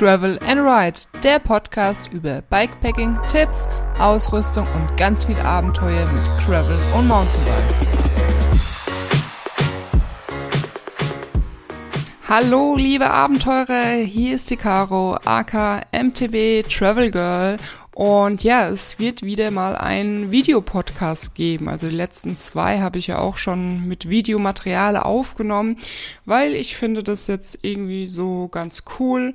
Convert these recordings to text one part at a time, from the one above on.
Travel and Ride, der Podcast über Bikepacking, Tipps, Ausrüstung und ganz viel Abenteuer mit Travel und Mountainbikes. Hallo liebe Abenteurer, hier ist die Caro, aka MTB Travel Girl und ja, es wird wieder mal ein Videopodcast geben. Also die letzten zwei habe ich ja auch schon mit Videomaterial aufgenommen, weil ich finde das jetzt irgendwie so ganz cool.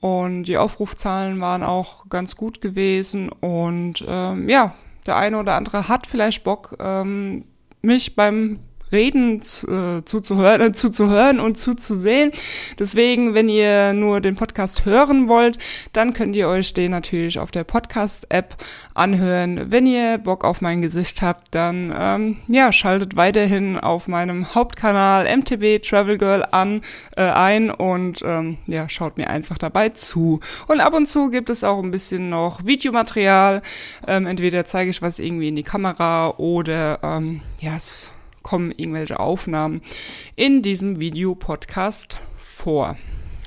Und die Aufrufzahlen waren auch ganz gut gewesen. Und ähm, ja, der eine oder andere hat vielleicht Bock, ähm, mich beim Reden äh, zuzuhören, äh, zuzuhören und zuzusehen. Deswegen, wenn ihr nur den Podcast hören wollt, dann könnt ihr euch den natürlich auf der Podcast-App anhören. Wenn ihr Bock auf mein Gesicht habt, dann ähm, ja, schaltet weiterhin auf meinem Hauptkanal MTB Travel Girl an äh, ein und ähm, ja, schaut mir einfach dabei zu. Und ab und zu gibt es auch ein bisschen noch Videomaterial. Ähm, entweder zeige ich was irgendwie in die Kamera oder ähm, ja, es kommen irgendwelche Aufnahmen in diesem Videopodcast vor.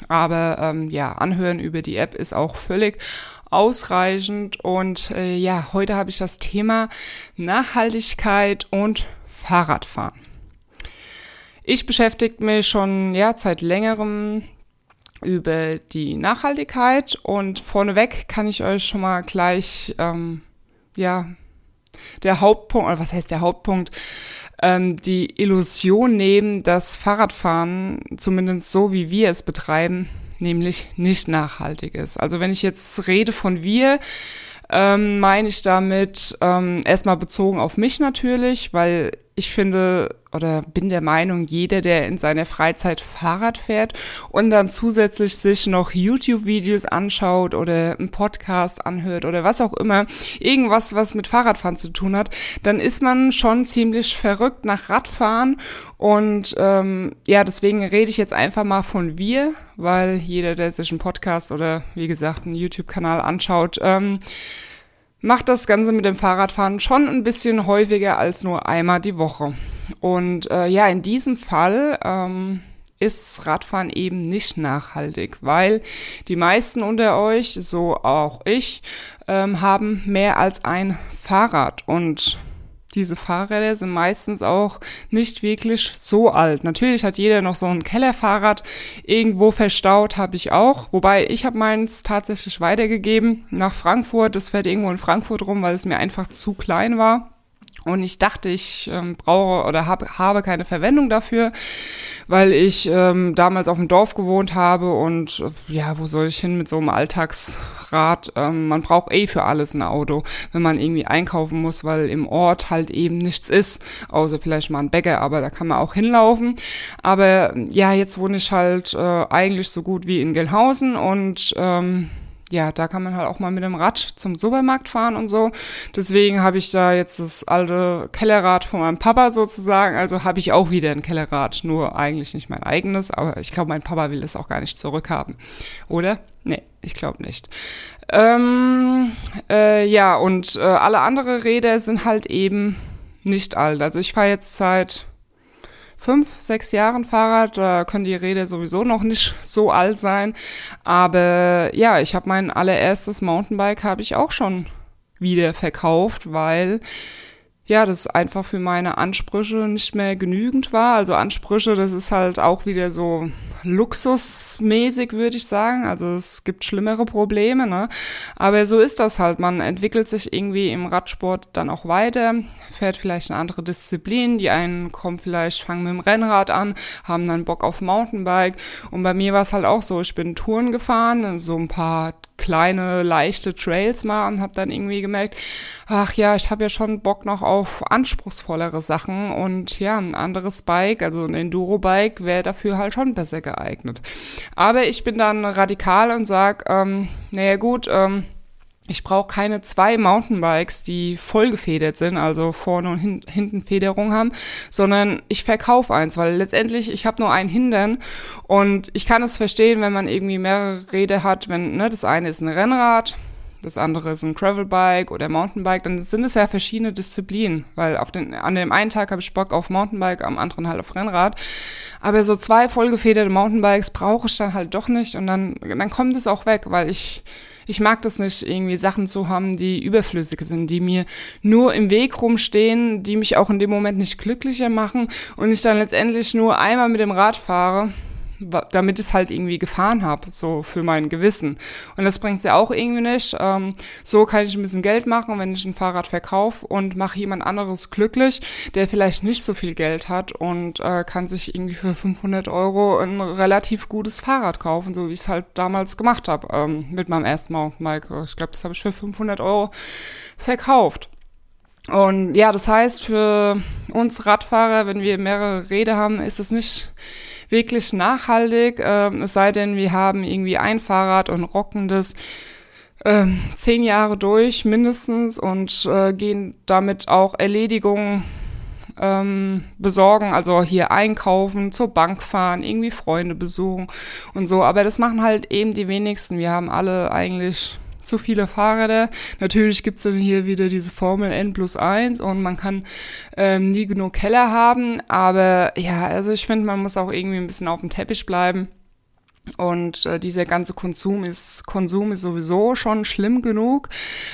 Aber ähm, ja, anhören über die App ist auch völlig ausreichend. Und äh, ja, heute habe ich das Thema Nachhaltigkeit und Fahrradfahren. Ich beschäftige mich schon ja, seit längerem über die Nachhaltigkeit und vorneweg kann ich euch schon mal gleich ähm, ja der Hauptpunkt, oder was heißt der Hauptpunkt, ähm, die Illusion nehmen, dass Fahrradfahren, zumindest so wie wir es betreiben, nämlich nicht nachhaltig ist. Also wenn ich jetzt rede von wir, ähm, meine ich damit ähm, erstmal bezogen auf mich natürlich, weil ich finde oder bin der Meinung, jeder, der in seiner Freizeit Fahrrad fährt und dann zusätzlich sich noch YouTube-Videos anschaut oder einen Podcast anhört oder was auch immer, irgendwas, was mit Fahrradfahren zu tun hat, dann ist man schon ziemlich verrückt nach Radfahren. Und ähm, ja, deswegen rede ich jetzt einfach mal von wir, weil jeder, der sich einen Podcast oder wie gesagt einen YouTube-Kanal anschaut, ähm, macht das Ganze mit dem Fahrradfahren schon ein bisschen häufiger als nur einmal die Woche. Und äh, ja, in diesem Fall ähm, ist Radfahren eben nicht nachhaltig, weil die meisten unter euch, so auch ich, ähm, haben mehr als ein Fahrrad und diese Fahrräder sind meistens auch nicht wirklich so alt. Natürlich hat jeder noch so ein Kellerfahrrad irgendwo verstaut, habe ich auch. Wobei ich habe meins tatsächlich weitergegeben nach Frankfurt. Das fährt irgendwo in Frankfurt rum, weil es mir einfach zu klein war. Und ich dachte, ich ähm, brauche oder hab, habe keine Verwendung dafür, weil ich ähm, damals auf dem Dorf gewohnt habe und äh, ja, wo soll ich hin mit so einem Alltagsrad? Ähm, man braucht eh für alles ein Auto, wenn man irgendwie einkaufen muss, weil im Ort halt eben nichts ist, außer vielleicht mal ein Bäcker, aber da kann man auch hinlaufen. Aber ja, jetzt wohne ich halt äh, eigentlich so gut wie in Gelnhausen und ähm, ja, da kann man halt auch mal mit dem Rad zum Supermarkt fahren und so. Deswegen habe ich da jetzt das alte Kellerrad von meinem Papa sozusagen. Also habe ich auch wieder ein Kellerrad, nur eigentlich nicht mein eigenes, aber ich glaube, mein Papa will das auch gar nicht zurückhaben. Oder? Nee, ich glaube nicht. Ähm, äh, ja, und äh, alle andere Räder sind halt eben nicht alt. Also ich fahre jetzt seit fünf, sechs Jahren Fahrrad. Da können die Räder sowieso noch nicht so alt sein. Aber ja, ich habe mein allererstes Mountainbike habe ich auch schon wieder verkauft, weil ja, das einfach für meine Ansprüche nicht mehr genügend war. Also Ansprüche, das ist halt auch wieder so luxusmäßig, würde ich sagen. Also es gibt schlimmere Probleme, ne? Aber so ist das halt. Man entwickelt sich irgendwie im Radsport dann auch weiter, fährt vielleicht eine andere Disziplin. Die einen kommen vielleicht, fangen mit dem Rennrad an, haben dann Bock auf Mountainbike. Und bei mir war es halt auch so, ich bin Touren gefahren, so ein paar kleine, leichte Trails mal und habe dann irgendwie gemerkt, ach ja, ich habe ja schon Bock noch auf anspruchsvollere Sachen und ja, ein anderes Bike, also ein Enduro-Bike, wäre dafür halt schon besser geeignet. Aber ich bin dann radikal und sag, ähm, naja gut, ähm, ich brauche keine zwei Mountainbikes, die vollgefedert sind, also vorne und hin hinten Federung haben, sondern ich verkaufe eins, weil letztendlich ich habe nur ein Hindern und ich kann es verstehen, wenn man irgendwie mehrere Räder hat, wenn ne, das eine ist ein Rennrad, das andere ist ein Gravelbike oder Mountainbike, dann sind es ja verschiedene Disziplinen, weil auf den, an dem einen Tag habe ich Bock auf Mountainbike, am anderen halt auf Rennrad. Aber so zwei vollgefederte Mountainbikes brauche ich dann halt doch nicht und dann, dann kommt es auch weg, weil ich, ich mag das nicht, irgendwie Sachen zu haben, die überflüssig sind, die mir nur im Weg rumstehen, die mich auch in dem Moment nicht glücklicher machen und ich dann letztendlich nur einmal mit dem Rad fahre damit ich es halt irgendwie gefahren habe, so für mein Gewissen. Und das bringt's ja auch irgendwie nicht. Ähm, so kann ich ein bisschen Geld machen, wenn ich ein Fahrrad verkaufe und mache jemand anderes glücklich, der vielleicht nicht so viel Geld hat und äh, kann sich irgendwie für 500 Euro ein relativ gutes Fahrrad kaufen, so wie ich es halt damals gemacht habe ähm, mit meinem ersten Mountainbike. Ich glaube, das habe ich für 500 Euro verkauft. Und ja, das heißt, für uns Radfahrer, wenn wir mehrere Räder haben, ist es nicht wirklich nachhaltig, äh, es sei denn, wir haben irgendwie ein Fahrrad und rocken das äh, zehn Jahre durch mindestens und äh, gehen damit auch Erledigungen ähm, besorgen, also hier einkaufen, zur Bank fahren, irgendwie Freunde besuchen und so. Aber das machen halt eben die wenigsten. Wir haben alle eigentlich zu viele Fahrräder. Natürlich gibt's dann hier wieder diese Formel N plus 1 und man kann ähm, nie genug Keller haben. Aber ja, also ich finde, man muss auch irgendwie ein bisschen auf dem Teppich bleiben. Und äh, dieser ganze Konsum ist, Konsum ist sowieso schon schlimm genug.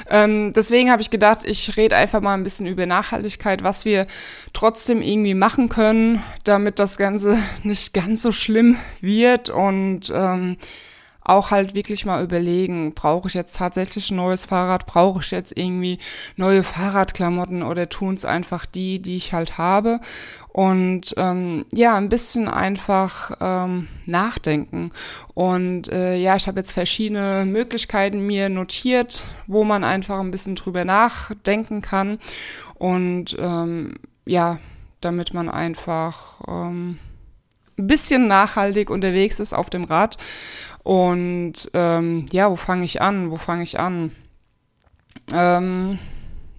Ähm, deswegen habe ich gedacht, ich rede einfach mal ein bisschen über Nachhaltigkeit, was wir trotzdem irgendwie machen können, damit das Ganze nicht ganz so schlimm wird. Und ähm, auch halt wirklich mal überlegen, brauche ich jetzt tatsächlich ein neues Fahrrad, brauche ich jetzt irgendwie neue Fahrradklamotten oder tun es einfach die, die ich halt habe und ähm, ja, ein bisschen einfach ähm, nachdenken. Und äh, ja, ich habe jetzt verschiedene Möglichkeiten mir notiert, wo man einfach ein bisschen drüber nachdenken kann und ähm, ja, damit man einfach ähm, ein bisschen nachhaltig unterwegs ist auf dem Rad. Und ähm, ja, wo fange ich an? Wo fange ich an? Ähm,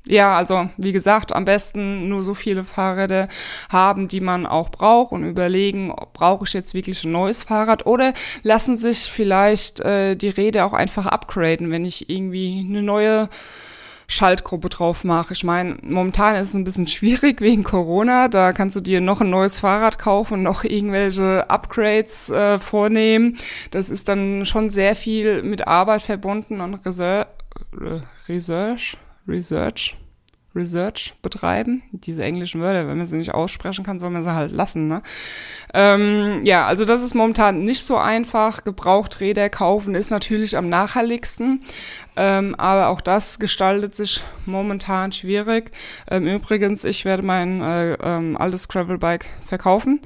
ja, also wie gesagt, am besten nur so viele Fahrräder haben, die man auch braucht und überlegen, brauche ich jetzt wirklich ein neues Fahrrad oder lassen sich vielleicht äh, die Räder auch einfach upgraden, wenn ich irgendwie eine neue Schaltgruppe drauf mache. Ich meine, momentan ist es ein bisschen schwierig wegen Corona. Da kannst du dir noch ein neues Fahrrad kaufen und noch irgendwelche Upgrades äh, vornehmen. Das ist dann schon sehr viel mit Arbeit verbunden und Research, Research, Research Research betreiben. Diese englischen Wörter, wenn man sie nicht aussprechen kann, soll man sie halt lassen. Ne? Ähm, ja, also das ist momentan nicht so einfach. Gebrauchträder kaufen ist natürlich am nachhaltigsten, ähm, aber auch das gestaltet sich momentan schwierig. Ähm, übrigens, ich werde mein äh, ähm, altes Gravelbike verkaufen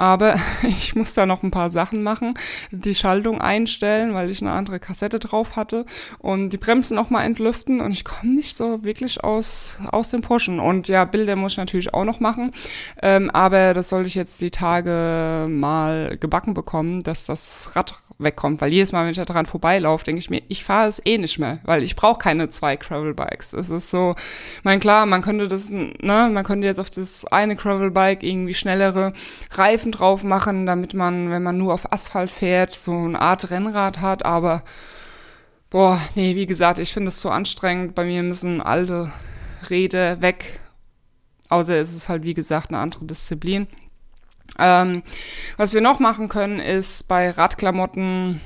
aber ich muss da noch ein paar Sachen machen, die Schaltung einstellen, weil ich eine andere Kassette drauf hatte. Und die Bremsen noch mal entlüften. Und ich komme nicht so wirklich aus, aus dem Pushen. Und ja, Bilder muss ich natürlich auch noch machen, ähm, aber das soll ich jetzt die Tage mal gebacken bekommen, dass das Rad wegkommt, weil jedes Mal, wenn ich da dran vorbeilaufe, denke ich mir, ich fahre es eh nicht mehr, weil ich brauche keine zwei Gravel-Bikes. Es ist so, mein klar, man könnte das, ne, man könnte jetzt auf das eine Gravel-Bike irgendwie schnellere Reifen drauf machen, damit man, wenn man nur auf Asphalt fährt, so eine Art Rennrad hat, aber boah, nee, wie gesagt, ich finde es so anstrengend. Bei mir müssen alte Räder weg. Außer es ist halt, wie gesagt, eine andere Disziplin. Ähm, was wir noch machen können, ist bei Radklamotten,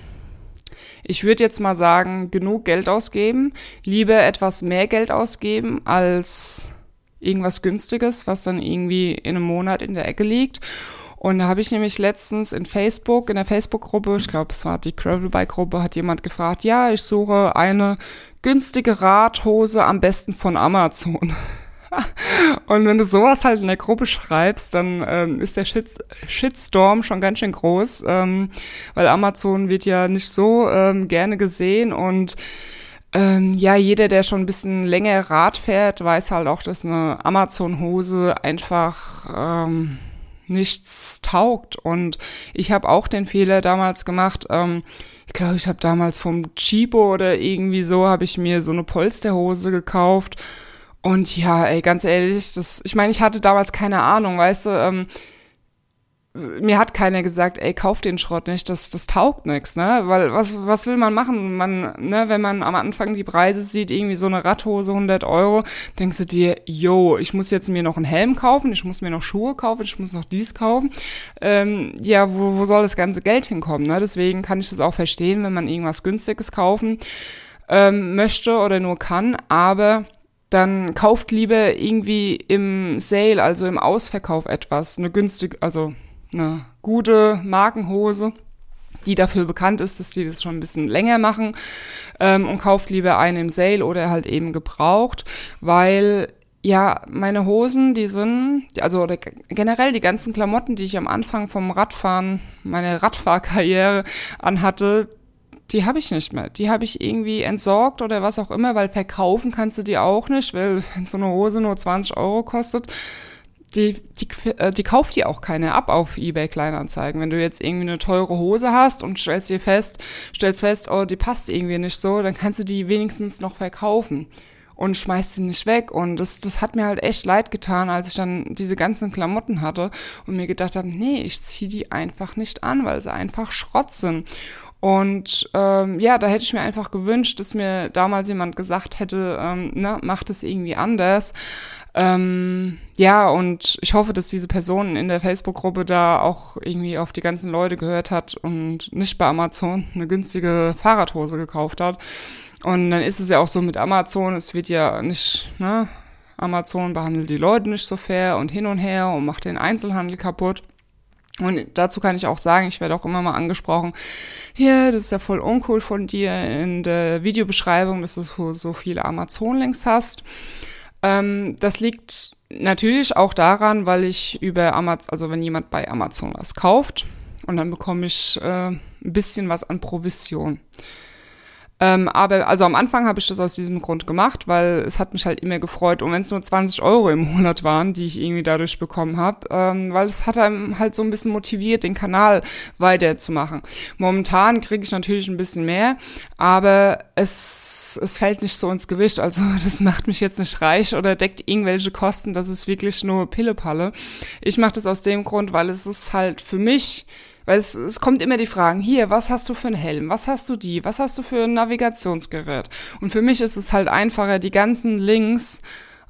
ich würde jetzt mal sagen, genug Geld ausgeben. Lieber etwas mehr Geld ausgeben als irgendwas Günstiges, was dann irgendwie in einem Monat in der Ecke liegt. Und da habe ich nämlich letztens in Facebook, in der Facebook-Gruppe, ich glaube, es war die Gravelbike-Gruppe, hat jemand gefragt, ja, ich suche eine günstige Radhose, am besten von Amazon. Und wenn du sowas halt in der Gruppe schreibst, dann ähm, ist der Shit Shitstorm schon ganz schön groß, ähm, weil Amazon wird ja nicht so ähm, gerne gesehen und ähm, ja, jeder, der schon ein bisschen länger Rad fährt, weiß halt auch, dass eine Amazon-Hose einfach ähm, nichts taugt. Und ich habe auch den Fehler damals gemacht. Ähm, ich glaube, ich habe damals vom Chibo oder irgendwie so, habe ich mir so eine Polsterhose gekauft und ja, ey, ganz ehrlich, das, ich meine, ich hatte damals keine Ahnung, weißt du, ähm, mir hat keiner gesagt, ey, kauf den Schrott nicht, das, das taugt nix, ne? Weil was, was will man machen? Man, ne, wenn man am Anfang die Preise sieht, irgendwie so eine Radhose 100 Euro, denkst du dir, yo, ich muss jetzt mir noch einen Helm kaufen, ich muss mir noch Schuhe kaufen, ich muss noch dies kaufen. Ähm, ja, wo, wo soll das ganze Geld hinkommen, ne? Deswegen kann ich das auch verstehen, wenn man irgendwas Günstiges kaufen ähm, möchte oder nur kann, aber dann kauft lieber irgendwie im Sale, also im Ausverkauf etwas, eine günstige, also eine gute Markenhose, die dafür bekannt ist, dass die das schon ein bisschen länger machen ähm, und kauft lieber eine im Sale oder halt eben gebraucht, weil ja, meine Hosen, die sind, also generell die ganzen Klamotten, die ich am Anfang vom Radfahren, meine Radfahrkarriere anhatte, die habe ich nicht mehr. Die habe ich irgendwie entsorgt oder was auch immer, weil verkaufen kannst du die auch nicht, weil wenn so eine Hose nur 20 Euro kostet, die, die, äh, die kauft die auch keine ab auf eBay Kleinanzeigen. Wenn du jetzt irgendwie eine teure Hose hast und stellst dir fest, stellst fest, oh, die passt irgendwie nicht so, dann kannst du die wenigstens noch verkaufen und schmeißt sie nicht weg. Und das, das hat mir halt echt leid getan, als ich dann diese ganzen Klamotten hatte und mir gedacht habe, nee, ich zieh die einfach nicht an, weil sie einfach Schrott sind. Und ähm, ja, da hätte ich mir einfach gewünscht, dass mir damals jemand gesagt hätte, ähm, na, mach das irgendwie anders. Ähm, ja, und ich hoffe, dass diese Person in der Facebook-Gruppe da auch irgendwie auf die ganzen Leute gehört hat und nicht bei Amazon eine günstige Fahrradhose gekauft hat. Und dann ist es ja auch so mit Amazon, es wird ja nicht, ne, Amazon behandelt die Leute nicht so fair und hin und her und macht den Einzelhandel kaputt. Und dazu kann ich auch sagen, ich werde auch immer mal angesprochen, hier, das ist ja voll uncool von dir in der Videobeschreibung, dass du so, so viele Amazon-Links hast. Ähm, das liegt natürlich auch daran, weil ich über Amazon, also wenn jemand bei Amazon was kauft und dann bekomme ich äh, ein bisschen was an Provision. Ähm, aber also am Anfang habe ich das aus diesem Grund gemacht, weil es hat mich halt immer gefreut. Und wenn es nur 20 Euro im Monat waren, die ich irgendwie dadurch bekommen habe, ähm, weil es hat einem halt so ein bisschen motiviert, den Kanal weiterzumachen. Momentan kriege ich natürlich ein bisschen mehr, aber es, es fällt nicht so ins Gewicht. Also das macht mich jetzt nicht reich oder deckt irgendwelche Kosten. Das ist wirklich nur Pillepalle. Ich mache das aus dem Grund, weil es ist halt für mich weil es, es kommt immer die Fragen, hier, was hast du für einen Helm? Was hast du die? Was hast du für ein Navigationsgerät? Und für mich ist es halt einfacher, die ganzen Links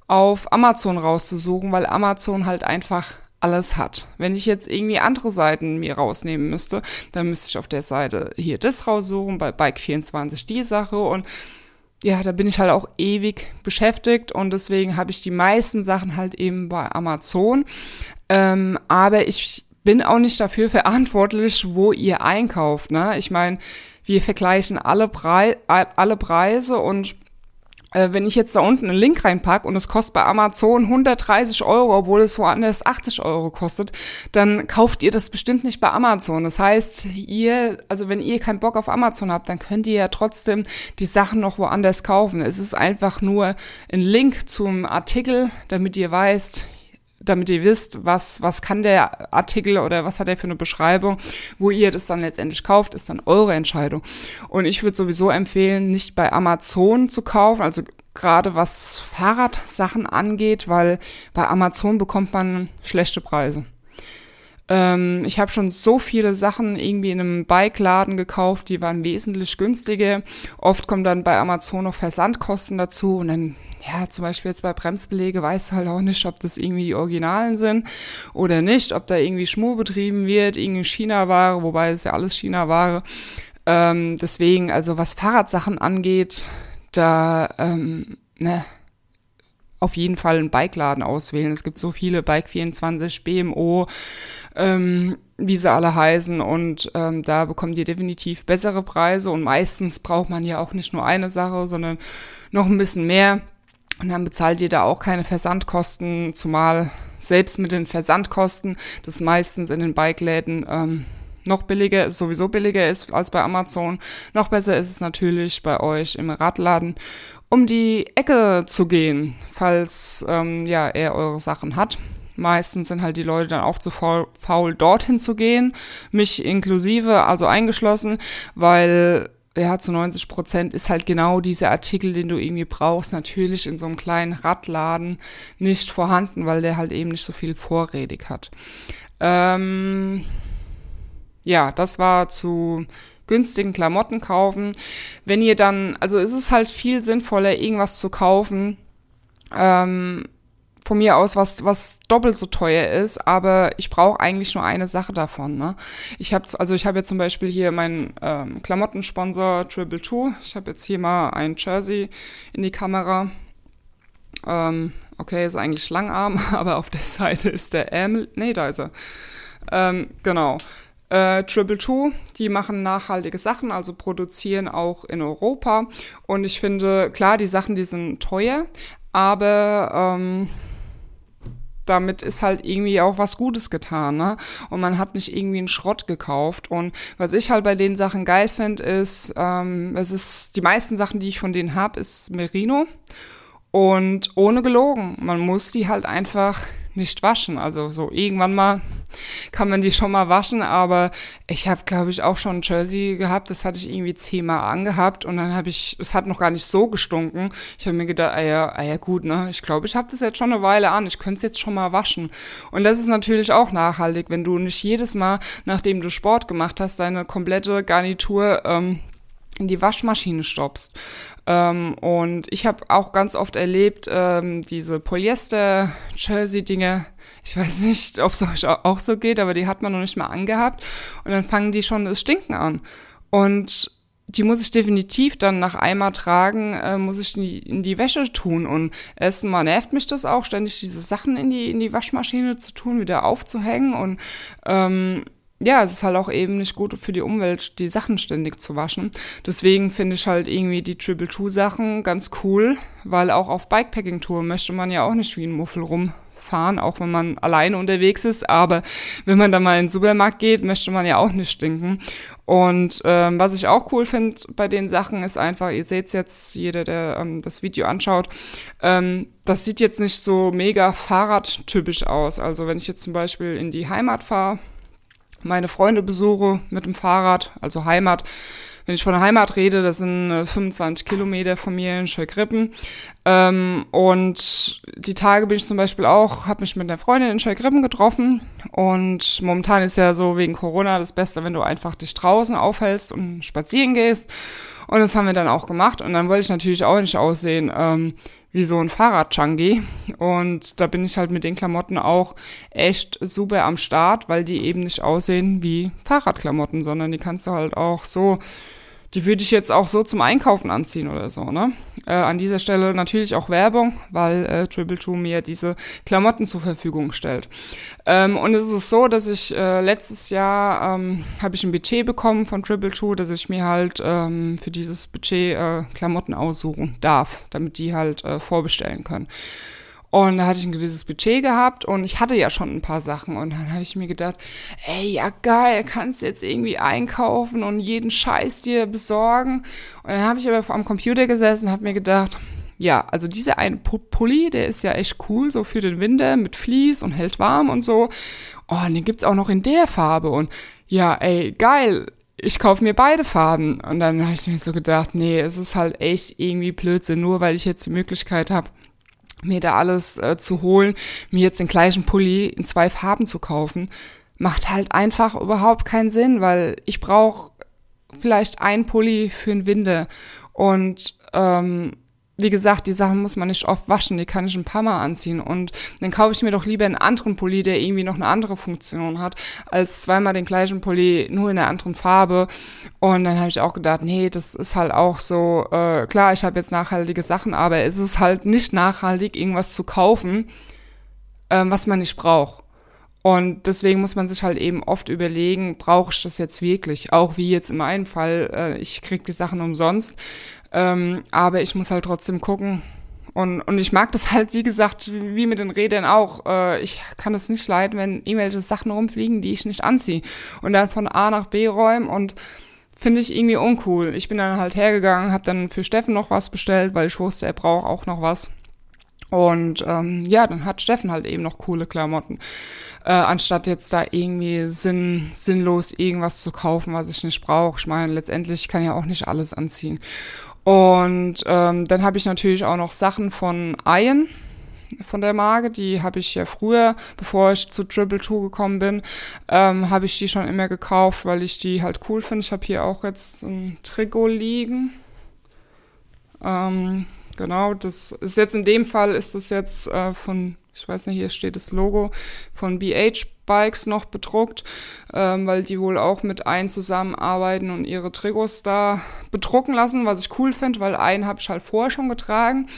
auf Amazon rauszusuchen, weil Amazon halt einfach alles hat. Wenn ich jetzt irgendwie andere Seiten mir rausnehmen müsste, dann müsste ich auf der Seite hier das raussuchen, bei Bike24 die Sache und ja, da bin ich halt auch ewig beschäftigt und deswegen habe ich die meisten Sachen halt eben bei Amazon. Ähm, aber ich bin auch nicht dafür verantwortlich, wo ihr einkauft. Ne? Ich meine, wir vergleichen alle, Prei alle Preise und äh, wenn ich jetzt da unten einen Link reinpack und es kostet bei Amazon 130 Euro, obwohl es woanders 80 Euro kostet, dann kauft ihr das bestimmt nicht bei Amazon. Das heißt, ihr, also wenn ihr keinen Bock auf Amazon habt, dann könnt ihr ja trotzdem die Sachen noch woanders kaufen. Es ist einfach nur ein Link zum Artikel, damit ihr weißt, damit ihr wisst, was, was kann der Artikel oder was hat er für eine Beschreibung, wo ihr das dann letztendlich kauft, ist dann eure Entscheidung. Und ich würde sowieso empfehlen, nicht bei Amazon zu kaufen, also gerade was Fahrradsachen angeht, weil bei Amazon bekommt man schlechte Preise. Ähm, ich habe schon so viele Sachen irgendwie in einem Bike-Laden gekauft, die waren wesentlich günstiger. Oft kommen dann bei Amazon noch Versandkosten dazu und dann ja, zum Beispiel jetzt bei Bremsbelege weiß halt auch nicht, ob das irgendwie die Originalen sind oder nicht, ob da irgendwie Schmur betrieben wird, irgendwie China-Ware, wobei es ja alles China-Ware. Ähm, deswegen, also was Fahrradsachen angeht, da, ähm, ne, auf jeden Fall einen Bikeladen auswählen. Es gibt so viele Bike24, BMO, ähm, wie sie alle heißen und ähm, da bekommt ihr definitiv bessere Preise und meistens braucht man ja auch nicht nur eine Sache, sondern noch ein bisschen mehr. Und dann bezahlt ihr da auch keine Versandkosten, zumal selbst mit den Versandkosten, das meistens in den Bikeläden ähm, noch billiger, sowieso billiger ist als bei Amazon. Noch besser ist es natürlich bei euch im Radladen, um die Ecke zu gehen, falls ähm, ja er eure Sachen hat. Meistens sind halt die Leute dann auch zu faul, faul dorthin zu gehen, mich inklusive, also eingeschlossen, weil ja, zu 90 Prozent ist halt genau dieser Artikel, den du irgendwie brauchst, natürlich in so einem kleinen Radladen nicht vorhanden, weil der halt eben nicht so viel vorrätig hat. Ähm, ja, das war zu günstigen Klamotten kaufen. Wenn ihr dann, also ist es halt viel sinnvoller, irgendwas zu kaufen, ähm, von mir aus, was, was doppelt so teuer ist, aber ich brauche eigentlich nur eine Sache davon. Ne? Ich habe also ich habe jetzt zum Beispiel hier meinen ähm, Klamottensponsor Triple Two. Ich habe jetzt hier mal ein Jersey in die Kamera. Ähm, okay, ist eigentlich Langarm, aber auf der Seite ist der Ärmel. Nee, da ist er. Ähm, genau. Äh, Triple Two, die machen nachhaltige Sachen, also produzieren auch in Europa. Und ich finde, klar, die Sachen, die sind teuer, aber ähm, damit ist halt irgendwie auch was Gutes getan, ne? Und man hat nicht irgendwie einen Schrott gekauft. Und was ich halt bei den Sachen geil finde, ist, ähm, es ist, die meisten Sachen, die ich von denen habe, ist Merino. Und ohne gelogen, man muss die halt einfach nicht waschen. Also so irgendwann mal kann man die schon mal waschen, aber ich habe, glaube ich, auch schon ein Jersey gehabt, das hatte ich irgendwie zehnmal angehabt und dann habe ich, es hat noch gar nicht so gestunken. Ich habe mir gedacht, ah ja, ah ja gut, ne, ich glaube, ich habe das jetzt schon eine Weile an, ich könnte es jetzt schon mal waschen. Und das ist natürlich auch nachhaltig, wenn du nicht jedes Mal, nachdem du Sport gemacht hast, deine komplette Garnitur ähm, in die Waschmaschine stoppst. Ähm, und ich habe auch ganz oft erlebt, ähm, diese Polyester-Jersey-Dinge, ich weiß nicht, ob es euch auch so geht, aber die hat man noch nicht mal angehabt. Und dann fangen die schon das Stinken an. Und die muss ich definitiv dann nach einmal tragen, äh, muss ich in die, in die Wäsche tun. Und erstens mal nervt mich das auch, ständig diese Sachen in die, in die Waschmaschine zu tun, wieder aufzuhängen. Und ähm, ja, es ist halt auch eben nicht gut für die Umwelt, die Sachen ständig zu waschen. Deswegen finde ich halt irgendwie die Triple Two Sachen ganz cool, weil auch auf Bikepacking-Tour möchte man ja auch nicht wie ein Muffel rumfahren, auch wenn man alleine unterwegs ist. Aber wenn man dann mal in den Supermarkt geht, möchte man ja auch nicht stinken. Und ähm, was ich auch cool finde bei den Sachen ist einfach, ihr seht jetzt, jeder, der ähm, das Video anschaut, ähm, das sieht jetzt nicht so mega fahrradtypisch aus. Also wenn ich jetzt zum Beispiel in die Heimat fahre, meine Freunde besuche mit dem Fahrrad, also Heimat. Wenn ich von der Heimat rede, das sind 25 äh, Kilometer von mir in Scheukrippen. Ähm, und die Tage bin ich zum Beispiel auch, habe mich mit einer Freundin in Scheukrippen getroffen. Und momentan ist ja so wegen Corona das Beste, wenn du einfach dich draußen aufhältst und spazieren gehst. Und das haben wir dann auch gemacht. Und dann wollte ich natürlich auch nicht aussehen ähm, wie so ein Fahrrad-Chungy. Und da bin ich halt mit den Klamotten auch echt super am Start, weil die eben nicht aussehen wie Fahrradklamotten, sondern die kannst du halt auch so die würde ich jetzt auch so zum Einkaufen anziehen oder so, ne? Äh, an dieser Stelle natürlich auch Werbung, weil äh, Triple Two mir diese Klamotten zur Verfügung stellt. Ähm, und es ist so, dass ich äh, letztes Jahr ähm, habe ich ein Budget bekommen von Triple Two, dass ich mir halt ähm, für dieses Budget äh, Klamotten aussuchen darf, damit die halt äh, vorbestellen können. Und da hatte ich ein gewisses Budget gehabt und ich hatte ja schon ein paar Sachen. Und dann habe ich mir gedacht, ey, ja geil, kannst jetzt irgendwie einkaufen und jeden Scheiß dir besorgen. Und dann habe ich aber am Computer gesessen und habe mir gedacht, ja, also dieser eine Pulli, der ist ja echt cool, so für den Winter mit Vlies und hält warm und so. Oh, und den gibt's auch noch in der Farbe. Und ja, ey, geil, ich kaufe mir beide Farben. Und dann habe ich mir so gedacht, nee, es ist halt echt irgendwie Blödsinn, nur weil ich jetzt die Möglichkeit habe, mir da alles äh, zu holen, mir jetzt den gleichen Pulli in zwei Farben zu kaufen, macht halt einfach überhaupt keinen Sinn, weil ich brauche vielleicht einen Pulli für einen Winde. Und ähm, wie gesagt, die Sachen muss man nicht oft waschen, die kann ich ein paar Mal anziehen und dann kaufe ich mir doch lieber einen anderen Pulli, der irgendwie noch eine andere Funktion hat, als zweimal den gleichen Pulli nur in einer anderen Farbe. Und dann habe ich auch gedacht, nee, das ist halt auch so, äh, klar, ich habe jetzt nachhaltige Sachen, aber es ist halt nicht nachhaltig, irgendwas zu kaufen, ähm, was man nicht braucht. Und deswegen muss man sich halt eben oft überlegen, brauche ich das jetzt wirklich? Auch wie jetzt in meinem Fall, äh, ich krieg die Sachen umsonst, ähm, aber ich muss halt trotzdem gucken. Und, und ich mag das halt, wie gesagt, wie mit den Rädern auch. Äh, ich kann es nicht leiden, wenn irgendwelche Sachen rumfliegen, die ich nicht anziehe. Und dann von A nach B räumen und finde ich irgendwie uncool. Ich bin dann halt hergegangen, habe dann für Steffen noch was bestellt, weil ich wusste, er braucht auch noch was. Und ähm, ja, dann hat Steffen halt eben noch coole Klamotten, äh, anstatt jetzt da irgendwie sinn, sinnlos irgendwas zu kaufen, was ich nicht brauche. Ich meine, letztendlich kann ja auch nicht alles anziehen. Und ähm, dann habe ich natürlich auch noch Sachen von Ian. von der Marke. Die habe ich ja früher, bevor ich zu Triple Two gekommen bin, ähm, habe ich die schon immer gekauft, weil ich die halt cool finde. Ich habe hier auch jetzt ein Trikot liegen. Ähm, genau, das ist jetzt in dem Fall ist das jetzt äh, von, ich weiß nicht, hier steht das Logo von BH Bikes noch bedruckt, ähm, weil die wohl auch mit ein zusammenarbeiten und ihre Trikots da bedrucken lassen, was ich cool finde, weil einen habe ich halt vorher schon getragen.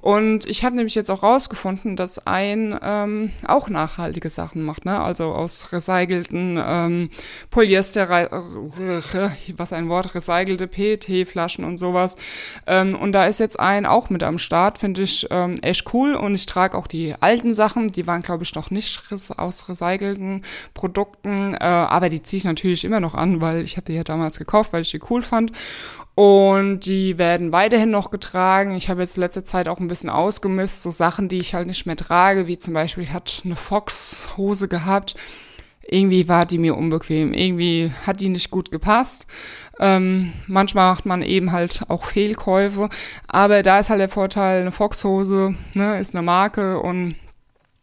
Und ich habe nämlich jetzt auch rausgefunden, dass ein ähm, auch nachhaltige Sachen macht, ne? Also aus recycelten ähm, Polyester, was ein Wort, recycelte PET-Flaschen und sowas. Ähm, und da ist jetzt ein auch mit am Start, finde ich ähm, echt cool. Und ich trage auch die alten Sachen, die waren, glaube ich, noch nicht aus recycelt hergestellten Produkten, äh, aber die ziehe ich natürlich immer noch an, weil ich habe die ja damals gekauft, weil ich die cool fand. Und die werden weiterhin noch getragen. Ich habe jetzt letzte Zeit auch ein bisschen ausgemisst, so Sachen, die ich halt nicht mehr trage, wie zum Beispiel, ich hatte eine Fox-Hose gehabt irgendwie war die mir unbequem, irgendwie hat die nicht gut gepasst. Ähm, manchmal macht man eben halt auch Fehlkäufe, aber da ist halt der Vorteil, eine Foxhose ne, ist eine Marke und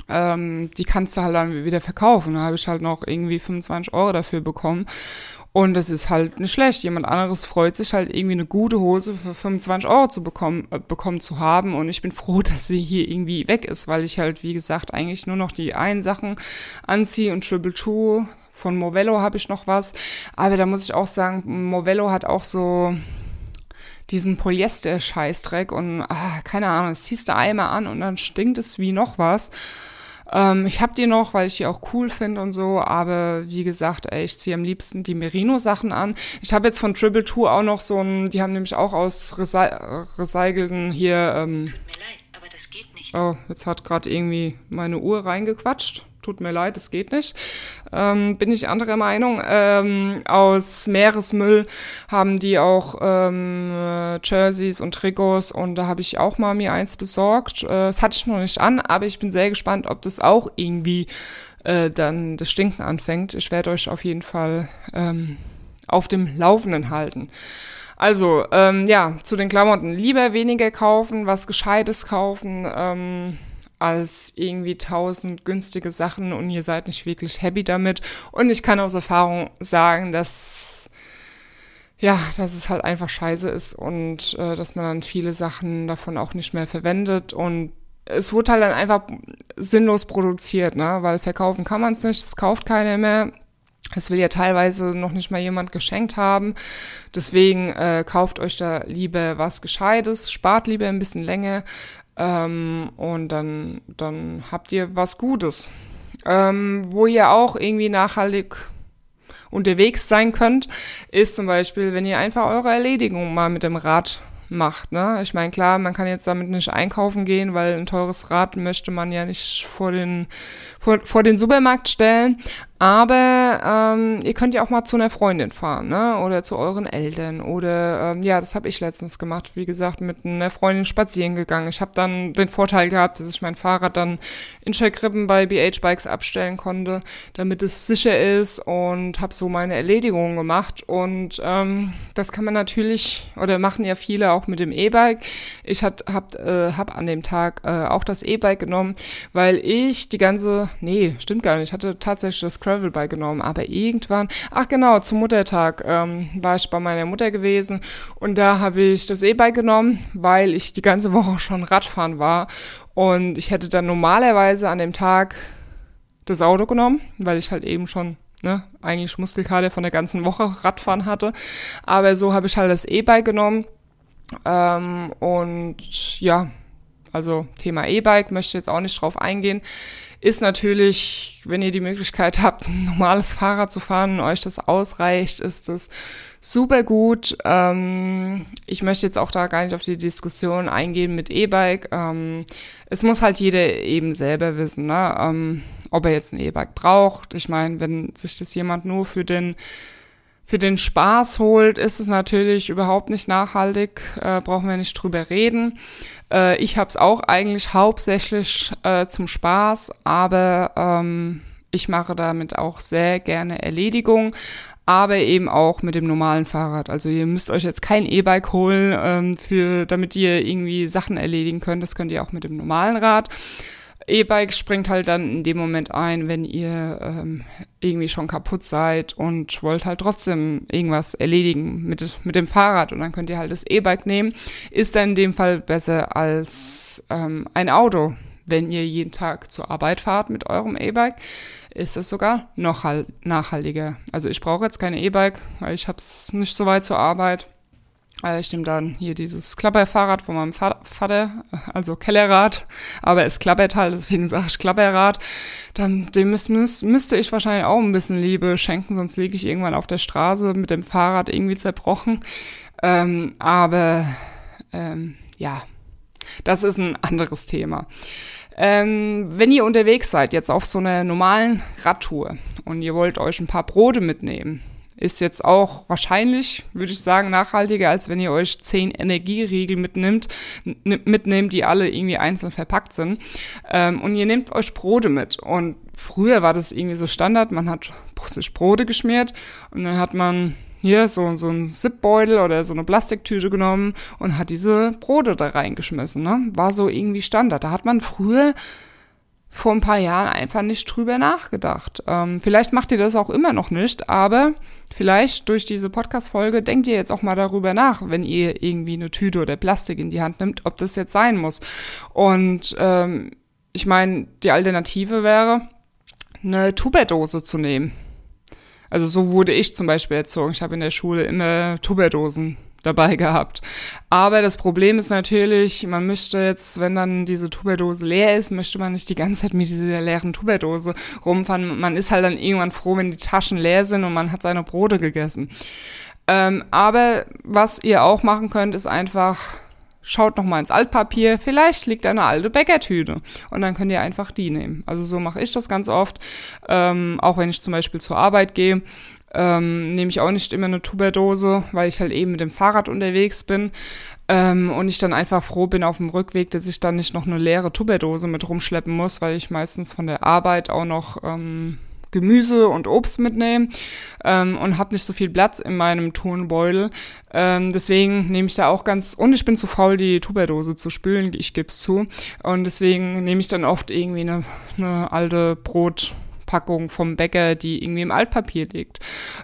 ähm, die kannst du halt dann wieder verkaufen. Da habe ich halt noch irgendwie 25 Euro dafür bekommen. Und das ist halt nicht schlecht. Jemand anderes freut sich halt irgendwie eine gute Hose für 25 Euro zu bekommen, äh, bekommen zu haben. Und ich bin froh, dass sie hier irgendwie weg ist, weil ich halt, wie gesagt, eigentlich nur noch die einen Sachen anziehe und Triple Two von Movello habe ich noch was. Aber da muss ich auch sagen, Movello hat auch so diesen Polyester-Scheißdreck und ah, keine Ahnung, es ziehst du einmal an und dann stinkt es wie noch was. Ähm, ich habe die noch, weil ich die auch cool finde und so, aber wie gesagt, ey, ich ziehe am liebsten die Merino-Sachen an. Ich habe jetzt von Triple Two auch noch so ein, die haben nämlich auch aus recy recycelten hier. Ähm, Tut mir leid, aber das geht nicht. Oh, jetzt hat gerade irgendwie meine Uhr reingequatscht tut mir leid, es geht nicht. Ähm, bin ich anderer Meinung. Ähm, aus Meeresmüll haben die auch ähm, äh, Jerseys und Trikots und da habe ich auch mal mir eins besorgt. Äh, das hatte ich noch nicht an, aber ich bin sehr gespannt, ob das auch irgendwie äh, dann das Stinken anfängt. Ich werde euch auf jeden Fall ähm, auf dem Laufenden halten. Also, ähm, ja, zu den Klamotten. Lieber weniger kaufen, was Gescheites kaufen. Ähm, als irgendwie tausend günstige Sachen und ihr seid nicht wirklich happy damit. Und ich kann aus Erfahrung sagen, dass ja, dass es halt einfach scheiße ist und äh, dass man dann viele Sachen davon auch nicht mehr verwendet und es wurde halt dann einfach sinnlos produziert, ne? Weil verkaufen kann man es nicht, es kauft keiner mehr. Es will ja teilweise noch nicht mal jemand geschenkt haben. Deswegen äh, kauft euch da lieber was Gescheites, spart lieber ein bisschen länger, ähm, und dann, dann habt ihr was Gutes. Ähm, wo ihr auch irgendwie nachhaltig unterwegs sein könnt, ist zum Beispiel, wenn ihr einfach eure Erledigung mal mit dem Rad macht. Ne? Ich meine, klar, man kann jetzt damit nicht einkaufen gehen, weil ein teures Rad möchte man ja nicht vor den, vor, vor den Supermarkt stellen. Aber ähm, ihr könnt ja auch mal zu einer Freundin fahren, ne? Oder zu euren Eltern. Oder ähm, ja, das habe ich letztens gemacht. Wie gesagt, mit einer Freundin spazieren gegangen. Ich habe dann den Vorteil gehabt, dass ich mein Fahrrad dann in Schalkrippen bei BH Bikes abstellen konnte, damit es sicher ist und habe so meine Erledigungen gemacht. Und ähm, das kann man natürlich, oder machen ja viele auch mit dem E-Bike. Ich habe hab, äh, hab an dem Tag äh, auch das E-Bike genommen, weil ich die ganze, nee, stimmt gar nicht, ich hatte tatsächlich das Crash Travel beigenommen. Aber irgendwann, ach genau, zum Muttertag ähm, war ich bei meiner Mutter gewesen und da habe ich das E-Bike genommen, weil ich die ganze Woche schon Radfahren war. Und ich hätte dann normalerweise an dem Tag das Auto genommen, weil ich halt eben schon ne, eigentlich Muskelkater von der ganzen Woche Radfahren hatte. Aber so habe ich halt das E-Bike genommen. Ähm, und ja, also Thema E-Bike möchte ich jetzt auch nicht drauf eingehen ist natürlich, wenn ihr die Möglichkeit habt, ein normales Fahrrad zu fahren und euch das ausreicht, ist das super gut. Ähm, ich möchte jetzt auch da gar nicht auf die Diskussion eingehen mit E-Bike. Ähm, es muss halt jeder eben selber wissen, ne? ähm, ob er jetzt ein E-Bike braucht. Ich meine, wenn sich das jemand nur für den für den Spaß holt, ist es natürlich überhaupt nicht nachhaltig, äh, brauchen wir nicht drüber reden. Äh, ich habe es auch eigentlich hauptsächlich äh, zum Spaß, aber ähm, ich mache damit auch sehr gerne Erledigung, aber eben auch mit dem normalen Fahrrad. Also ihr müsst euch jetzt kein E-Bike holen, ähm, für, damit ihr irgendwie Sachen erledigen könnt. Das könnt ihr auch mit dem normalen Rad. E-Bike springt halt dann in dem Moment ein, wenn ihr ähm, irgendwie schon kaputt seid und wollt halt trotzdem irgendwas erledigen mit, mit dem Fahrrad und dann könnt ihr halt das E-Bike nehmen. Ist dann in dem Fall besser als ähm, ein Auto. Wenn ihr jeden Tag zur Arbeit fahrt mit eurem E-Bike, ist es sogar noch halt nachhaltiger. Also ich brauche jetzt keine E-Bike, weil ich habe es nicht so weit zur Arbeit. Also ich nehme dann hier dieses Klapperfahrrad von meinem Vater, also Kellerrad, aber es klappert halt, deswegen sage ich Klapperrad. Dann dem müß, müß, müsste ich wahrscheinlich auch ein bisschen Liebe schenken, sonst liege ich irgendwann auf der Straße mit dem Fahrrad irgendwie zerbrochen. Ähm, aber ähm, ja, das ist ein anderes Thema. Ähm, wenn ihr unterwegs seid, jetzt auf so einer normalen Radtour und ihr wollt euch ein paar Brote mitnehmen, ist jetzt auch wahrscheinlich, würde ich sagen, nachhaltiger, als wenn ihr euch zehn Energieriegel mitnimmt, mitnehmt, die alle irgendwie einzeln verpackt sind. Ähm, und ihr nehmt euch Brote mit. Und früher war das irgendwie so Standard, man hat sich Brote geschmiert und dann hat man hier so, so ein Zipbeutel oder so eine Plastiktüte genommen und hat diese Brote da reingeschmissen. Ne? War so irgendwie Standard. Da hat man früher vor ein paar Jahren einfach nicht drüber nachgedacht. Ähm, vielleicht macht ihr das auch immer noch nicht, aber vielleicht durch diese Podcast-Folge denkt ihr jetzt auch mal darüber nach, wenn ihr irgendwie eine Tüte oder Plastik in die Hand nimmt, ob das jetzt sein muss. Und ähm, ich meine, die Alternative wäre, eine Tupperdose zu nehmen. Also so wurde ich zum Beispiel erzogen. Ich habe in der Schule immer Tupperdosen dabei gehabt. Aber das Problem ist natürlich, man möchte jetzt, wenn dann diese Tupperdose leer ist, möchte man nicht die ganze Zeit mit dieser leeren Tupperdose rumfahren. Man ist halt dann irgendwann froh, wenn die Taschen leer sind und man hat seine Brote gegessen. Ähm, aber was ihr auch machen könnt, ist einfach schaut noch mal ins Altpapier, vielleicht liegt eine alte Bäckertüte und dann könnt ihr einfach die nehmen. Also so mache ich das ganz oft, ähm, auch wenn ich zum Beispiel zur Arbeit gehe ähm, nehme ich auch nicht immer eine Tupperdose, weil ich halt eben mit dem Fahrrad unterwegs bin. Ähm, und ich dann einfach froh bin auf dem Rückweg, dass ich dann nicht noch eine leere Tupperdose mit rumschleppen muss, weil ich meistens von der Arbeit auch noch ähm, Gemüse und Obst mitnehme ähm, und habe nicht so viel Platz in meinem Turnbeutel. Ähm, deswegen nehme ich da auch ganz, und ich bin zu faul, die Tupperdose zu spülen, ich gebe es zu. Und deswegen nehme ich dann oft irgendwie eine, eine alte Brot. Packung vom Bäcker, die irgendwie im Altpapier liegt.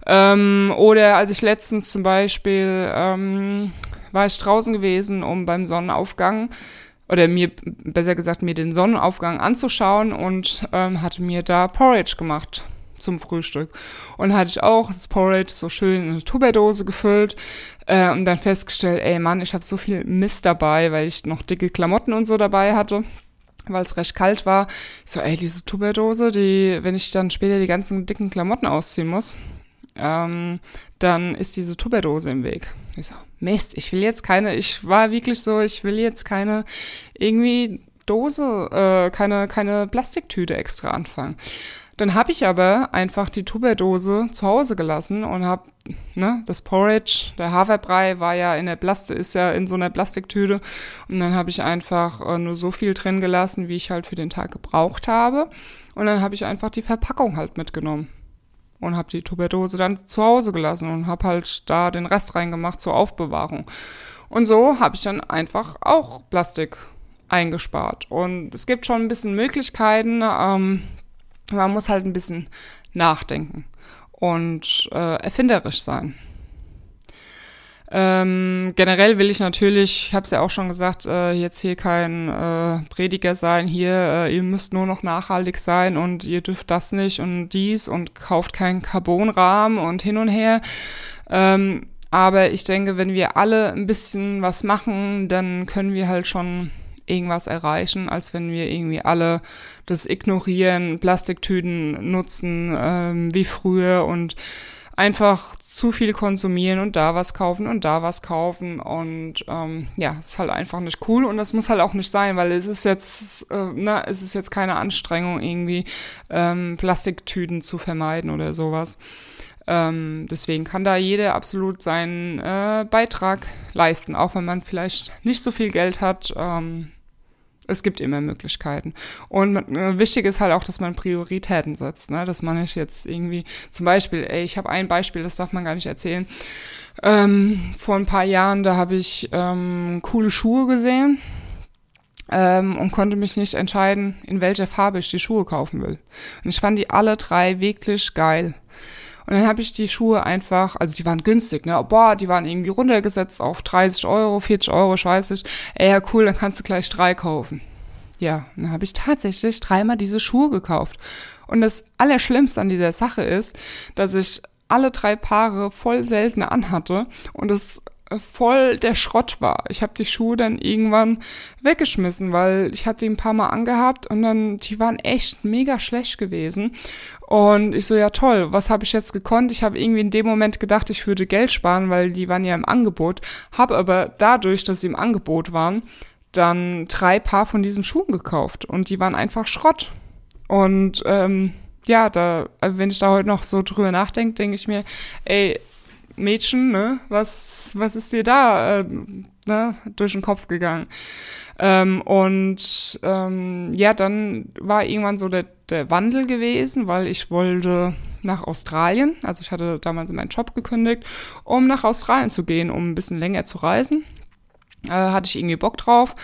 Ähm, oder als ich letztens zum Beispiel ähm, war ich draußen gewesen, um beim Sonnenaufgang oder mir, besser gesagt, mir den Sonnenaufgang anzuschauen und ähm, hatte mir da Porridge gemacht zum Frühstück. Und hatte ich auch das Porridge so schön in eine Tupperdose gefüllt äh, und dann festgestellt, ey Mann, ich habe so viel Mist dabei, weil ich noch dicke Klamotten und so dabei hatte weil es recht kalt war. Ich so, ey, diese Tupperdose, die, wenn ich dann später die ganzen dicken Klamotten ausziehen muss, ähm, dann ist diese Tupperdose im Weg. Ich so, Mist, ich will jetzt keine, ich war wirklich so, ich will jetzt keine irgendwie Dose, äh, keine, keine Plastiktüte extra anfangen. Dann habe ich aber einfach die Tupperdose zu Hause gelassen und habe ne, das Porridge, der Haferbrei war ja in der Plastik, ist ja in so einer Plastiktüte und dann habe ich einfach äh, nur so viel drin gelassen, wie ich halt für den Tag gebraucht habe und dann habe ich einfach die Verpackung halt mitgenommen und habe die Tupperdose dann zu Hause gelassen und habe halt da den Rest reingemacht zur Aufbewahrung. Und so habe ich dann einfach auch Plastik eingespart. Und es gibt schon ein bisschen Möglichkeiten, ähm, man muss halt ein bisschen nachdenken und äh, erfinderisch sein. Ähm, generell will ich natürlich, ich habe es ja auch schon gesagt, äh, jetzt hier kein äh, Prediger sein, hier, äh, ihr müsst nur noch nachhaltig sein und ihr dürft das nicht und dies und kauft keinen Carbonrahmen und hin und her. Ähm, aber ich denke, wenn wir alle ein bisschen was machen, dann können wir halt schon irgendwas erreichen, als wenn wir irgendwie alle das ignorieren, Plastiktüten nutzen ähm, wie früher und einfach zu viel konsumieren und da was kaufen und da was kaufen und ähm, ja, ist halt einfach nicht cool und das muss halt auch nicht sein, weil es ist jetzt, äh, na, es ist jetzt keine Anstrengung irgendwie ähm, Plastiktüten zu vermeiden oder sowas. Ähm, deswegen kann da jeder absolut seinen äh, Beitrag leisten, auch wenn man vielleicht nicht so viel Geld hat. Ähm, es gibt immer Möglichkeiten. Und äh, wichtig ist halt auch, dass man Prioritäten setzt, ne? dass man nicht jetzt irgendwie, zum Beispiel, ey, ich habe ein Beispiel, das darf man gar nicht erzählen. Ähm, vor ein paar Jahren, da habe ich ähm, coole Schuhe gesehen ähm, und konnte mich nicht entscheiden, in welcher Farbe ich die Schuhe kaufen will. Und ich fand die alle drei wirklich geil. Und dann habe ich die Schuhe einfach, also die waren günstig, ne? Boah, die waren irgendwie runtergesetzt auf 30 Euro, 40 Euro, ich weiß nicht. Ey, ja, cool, dann kannst du gleich drei kaufen. Ja, dann habe ich tatsächlich dreimal diese Schuhe gekauft. Und das Allerschlimmste an dieser Sache ist, dass ich alle drei Paare voll selten anhatte und es voll der Schrott war. Ich habe die Schuhe dann irgendwann weggeschmissen, weil ich hatte die ein paar Mal angehabt und dann, die waren echt mega schlecht gewesen. Und ich so, ja toll, was habe ich jetzt gekonnt? Ich habe irgendwie in dem Moment gedacht, ich würde Geld sparen, weil die waren ja im Angebot. Habe aber dadurch, dass sie im Angebot waren, dann drei Paar von diesen Schuhen gekauft und die waren einfach Schrott. Und ähm, ja, da, also wenn ich da heute noch so drüber nachdenke, denke ich mir, ey, Mädchen, ne, was, was ist dir da äh, ne, durch den Kopf gegangen? Ähm, und ähm, ja, dann war irgendwann so der, der Wandel gewesen, weil ich wollte nach Australien, also ich hatte damals meinen Job gekündigt, um nach Australien zu gehen, um ein bisschen länger zu reisen. Äh, hatte ich irgendwie Bock drauf.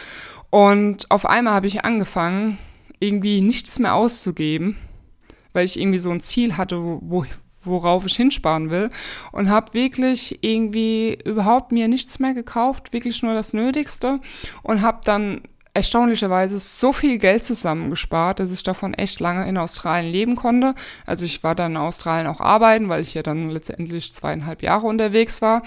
Und auf einmal habe ich angefangen, irgendwie nichts mehr auszugeben, weil ich irgendwie so ein Ziel hatte, wo, worauf ich hinsparen will und habe wirklich irgendwie überhaupt mir nichts mehr gekauft, wirklich nur das Nötigste und habe dann erstaunlicherweise so viel Geld zusammengespart, dass ich davon echt lange in Australien leben konnte. Also ich war dann in Australien auch arbeiten, weil ich ja dann letztendlich zweieinhalb Jahre unterwegs war.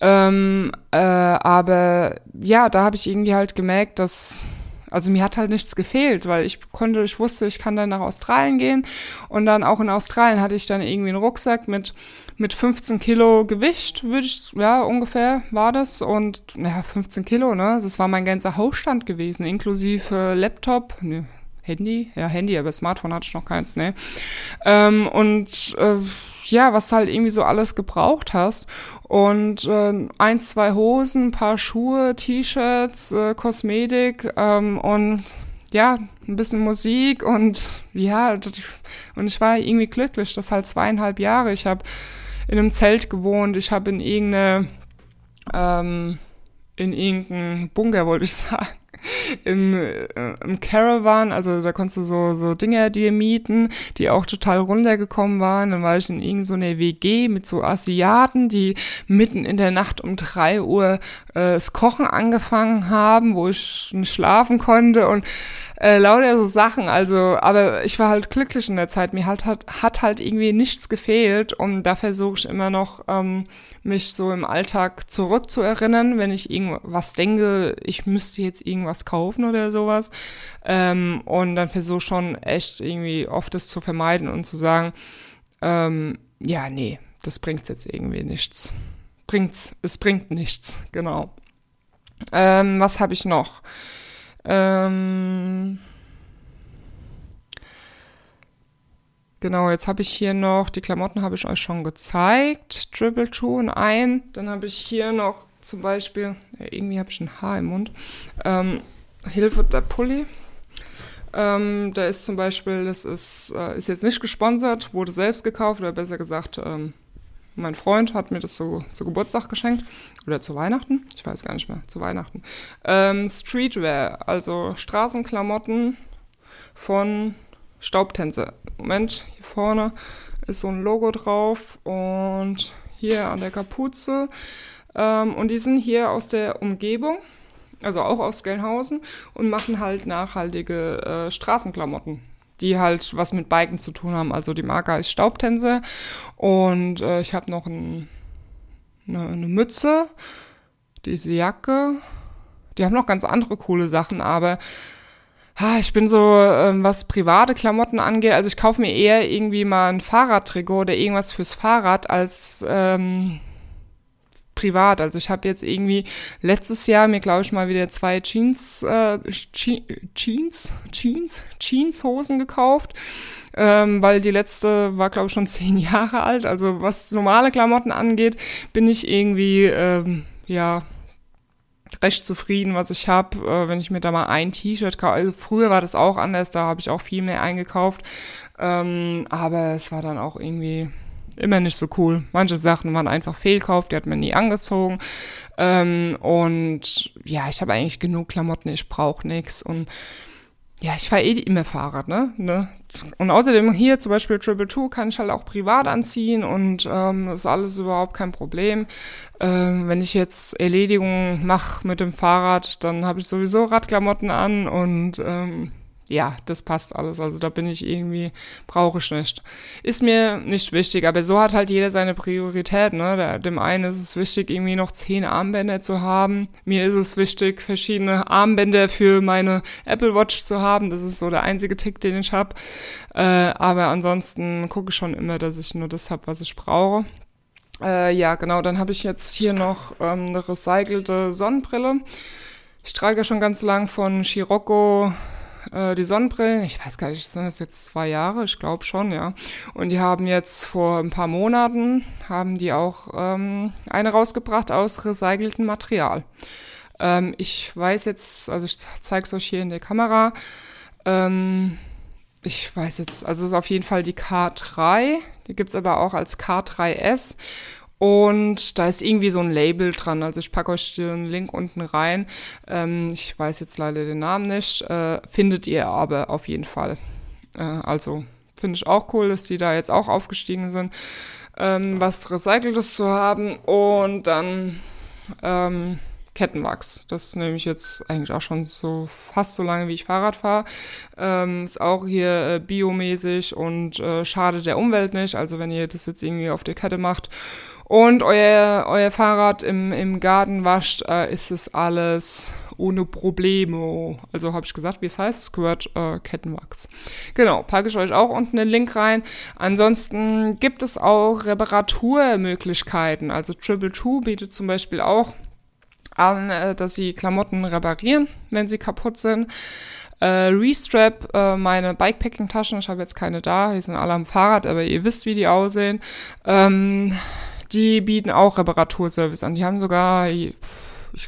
Ähm, äh, aber ja, da habe ich irgendwie halt gemerkt, dass also mir hat halt nichts gefehlt, weil ich konnte, ich wusste, ich kann dann nach Australien gehen und dann auch in Australien hatte ich dann irgendwie einen Rucksack mit mit 15 Kilo Gewicht, würde ich, ja, ungefähr war das. Und ja, 15 Kilo, ne? Das war mein ganzer Hausstand gewesen, inklusive Laptop, ne, Handy, ja, Handy, aber Smartphone hatte ich noch keins, ne? Ähm, und äh, ja, was halt irgendwie so alles gebraucht hast. Und äh, ein, zwei Hosen, ein paar Schuhe, T-Shirts, äh, Kosmetik ähm, und ja, ein bisschen Musik und ja, und ich war irgendwie glücklich, das halt zweieinhalb Jahre. Ich habe in einem Zelt gewohnt, ich habe in irgendeine ähm, in irgendeinem Bunker, wollte ich sagen, im, äh, im Caravan, also da konntest du so, so Dinge dir mieten, die auch total runtergekommen waren. Dann war ich in irgendeiner so WG mit so Asiaten, die mitten in der Nacht um drei Uhr äh, das Kochen angefangen haben, wo ich nicht schlafen konnte und äh, lauter so Sachen. Also, aber ich war halt glücklich in der Zeit. Mir halt, hat, hat halt irgendwie nichts gefehlt und da versuche ich immer noch, ähm, mich so im Alltag zurückzuerinnern, wenn ich irgendwas denke, ich müsste jetzt irgendwas kaufen oder sowas. Ähm, und dann versuche schon echt irgendwie oft das zu vermeiden und zu sagen, ähm, ja, nee, das bringt jetzt irgendwie nichts. Bringt's, es bringt nichts, genau. Ähm, was habe ich noch? Ähm, genau, jetzt habe ich hier noch, die Klamotten habe ich euch schon gezeigt. Triple Two in ein. Dann habe ich hier noch zum Beispiel, ja, irgendwie habe ich ein Haar im Mund. Ähm, Hilfe der Pulli. Ähm, der ist zum Beispiel, das ist, äh, ist jetzt nicht gesponsert, wurde selbst gekauft, oder besser gesagt, ähm, mein Freund hat mir das so zu Geburtstag geschenkt. Oder zu Weihnachten? Ich weiß gar nicht mehr. Zu Weihnachten. Ähm, Streetwear, also Straßenklamotten von Staubtänzer. Moment, hier vorne ist so ein Logo drauf und hier an der Kapuze. Ähm, und die sind hier aus der Umgebung, also auch aus Gelnhausen und machen halt nachhaltige äh, Straßenklamotten die halt was mit Biken zu tun haben. Also die Marke heißt Staubtänze und äh, ich habe noch ein, eine, eine Mütze, diese Jacke. Die haben noch ganz andere coole Sachen, aber ich bin so, ähm, was private Klamotten angeht, also ich kaufe mir eher irgendwie mal ein Fahrradtrikot oder irgendwas fürs Fahrrad als ähm, privat. Also ich habe jetzt irgendwie letztes Jahr mir, glaube ich, mal wieder zwei Jeans, äh, Jeans, Jeans, Jeanshosen gekauft. Ähm, weil die letzte war, glaube ich, schon zehn Jahre alt. Also was normale Klamotten angeht, bin ich irgendwie, ähm, ja, recht zufrieden, was ich habe, äh, wenn ich mir da mal ein T-Shirt kaufe. Also früher war das auch anders, da habe ich auch viel mehr eingekauft. Ähm, aber es war dann auch irgendwie immer nicht so cool. Manche Sachen waren einfach Fehlkauf, die hat man nie angezogen. Ähm, und ja, ich habe eigentlich genug Klamotten, ich brauche nichts. Und ja, ich fahre eh immer Fahrrad, ne? ne? Und außerdem hier zum Beispiel Triple Two kann ich halt auch privat anziehen und ähm, ist alles überhaupt kein Problem. Ähm, wenn ich jetzt Erledigungen mache mit dem Fahrrad, dann habe ich sowieso Radklamotten an und ähm, ja, das passt alles. Also da bin ich irgendwie, brauche ich nicht. Ist mir nicht wichtig, aber so hat halt jeder seine Priorität. Ne? Dem einen ist es wichtig, irgendwie noch zehn Armbänder zu haben. Mir ist es wichtig, verschiedene Armbänder für meine Apple Watch zu haben. Das ist so der einzige Tick, den ich habe. Äh, aber ansonsten gucke ich schon immer, dass ich nur das habe, was ich brauche. Äh, ja, genau, dann habe ich jetzt hier noch ähm, eine recycelte Sonnenbrille. Ich trage schon ganz lang von Scirocco äh, die Sonnenbrillen. Ich weiß gar nicht, sind das jetzt zwei Jahre? Ich glaube schon, ja. Und die haben jetzt vor ein paar Monaten, haben die auch ähm, eine rausgebracht aus recyceltem Material. Ähm, ich weiß jetzt, also ich zeige es euch hier in der Kamera, ähm, ich weiß jetzt, also es ist auf jeden Fall die K3, die gibt's aber auch als K3S und da ist irgendwie so ein Label dran. Also ich packe euch den Link unten rein. Ähm, ich weiß jetzt leider den Namen nicht. Äh, findet ihr aber auf jeden Fall. Äh, also finde ich auch cool, dass die da jetzt auch aufgestiegen sind, ähm, was Recyceltes zu haben. Und dann ähm, Kettenwachs. Das nehme ich jetzt eigentlich auch schon so fast so lange, wie ich Fahrrad fahre. Ähm, ist auch hier äh, biomäßig und äh, schadet der Umwelt nicht. Also wenn ihr das jetzt irgendwie auf der Kette macht und euer, euer Fahrrad im, im Garten wascht, äh, ist es alles ohne Probleme. Also habe ich gesagt, wie es heißt, Squirt äh, Kettenwachs. Genau, packe ich euch auch unten den Link rein. Ansonsten gibt es auch Reparaturmöglichkeiten. Also Triple Two bietet zum Beispiel auch an, äh, dass sie Klamotten reparieren, wenn sie kaputt sind. Äh, Restrap, äh, meine Bikepacking-Taschen, ich habe jetzt keine da, die sind alle am Fahrrad, aber ihr wisst, wie die aussehen. Ähm, die bieten auch Reparaturservice an. Die haben sogar, ich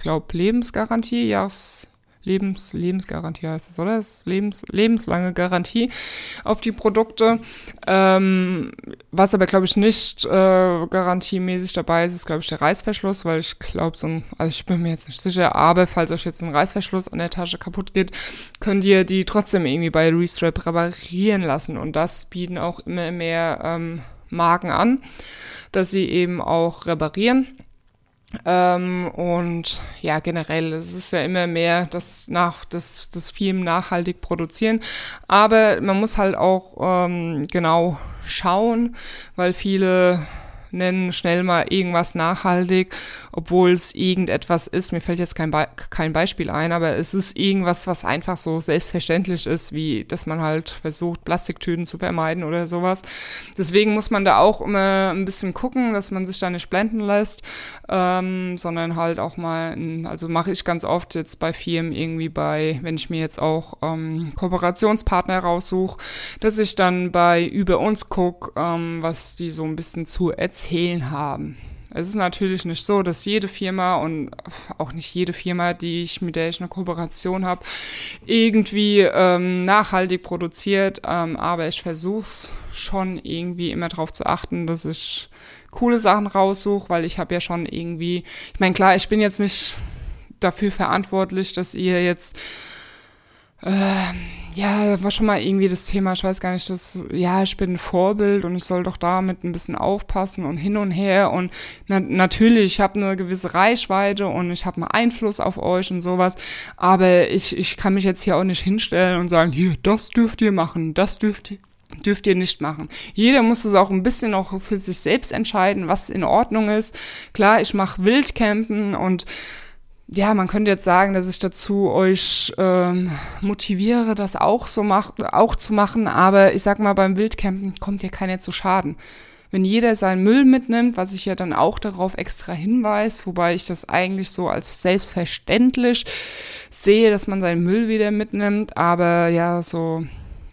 glaube, Lebensgarantie, Jahres, Lebens, Lebensgarantie heißt es, oder? Das Lebens, lebenslange Garantie auf die Produkte. Ähm, was aber, glaube ich, nicht äh, garantiemäßig dabei ist, ist, glaube ich, der Reißverschluss, weil ich glaube, so ein, also ich bin mir jetzt nicht sicher, aber falls euch jetzt ein Reißverschluss an der Tasche kaputt geht, könnt ihr die trotzdem irgendwie bei Restrap reparieren lassen. Und das bieten auch immer mehr ähm, Marken an, dass sie eben auch reparieren. Ähm, und ja, generell, es ist ja immer mehr das nach das, das Film nachhaltig produzieren. Aber man muss halt auch ähm, genau schauen, weil viele nennen schnell mal irgendwas nachhaltig, obwohl es irgendetwas ist. Mir fällt jetzt kein, Be kein Beispiel ein, aber es ist irgendwas, was einfach so selbstverständlich ist, wie dass man halt versucht, Plastiktüten zu vermeiden oder sowas. Deswegen muss man da auch immer ein bisschen gucken, dass man sich da nicht blenden lässt, ähm, sondern halt auch mal, also mache ich ganz oft jetzt bei Firmen irgendwie bei, wenn ich mir jetzt auch ähm, Kooperationspartner raussuche, dass ich dann bei über uns gucke, ähm, was die so ein bisschen zu erzählen erzählen haben. Es ist natürlich nicht so, dass jede Firma und auch nicht jede Firma, die ich, mit der ich eine Kooperation habe, irgendwie ähm, nachhaltig produziert, ähm, aber ich versuche es schon irgendwie immer darauf zu achten, dass ich coole Sachen raussuche, weil ich habe ja schon irgendwie, ich meine, klar, ich bin jetzt nicht dafür verantwortlich, dass ihr jetzt äh, ja, war schon mal irgendwie das Thema, ich weiß gar nicht, dass, ja, ich bin ein Vorbild und ich soll doch damit ein bisschen aufpassen und hin und her und na, natürlich, ich habe eine gewisse Reichweite und ich habe einen Einfluss auf euch und sowas, aber ich, ich kann mich jetzt hier auch nicht hinstellen und sagen, hier, das dürft ihr machen, das dürft ihr dürft ihr nicht machen. Jeder muss es auch ein bisschen auch für sich selbst entscheiden, was in Ordnung ist. Klar, ich mache Wildcampen und ja, man könnte jetzt sagen, dass ich dazu euch ähm, motiviere, das auch so macht, auch zu machen, aber ich sag mal, beim Wildcampen kommt ja keiner zu Schaden. Wenn jeder seinen Müll mitnimmt, was ich ja dann auch darauf extra hinweise, wobei ich das eigentlich so als selbstverständlich sehe, dass man seinen Müll wieder mitnimmt, aber ja, so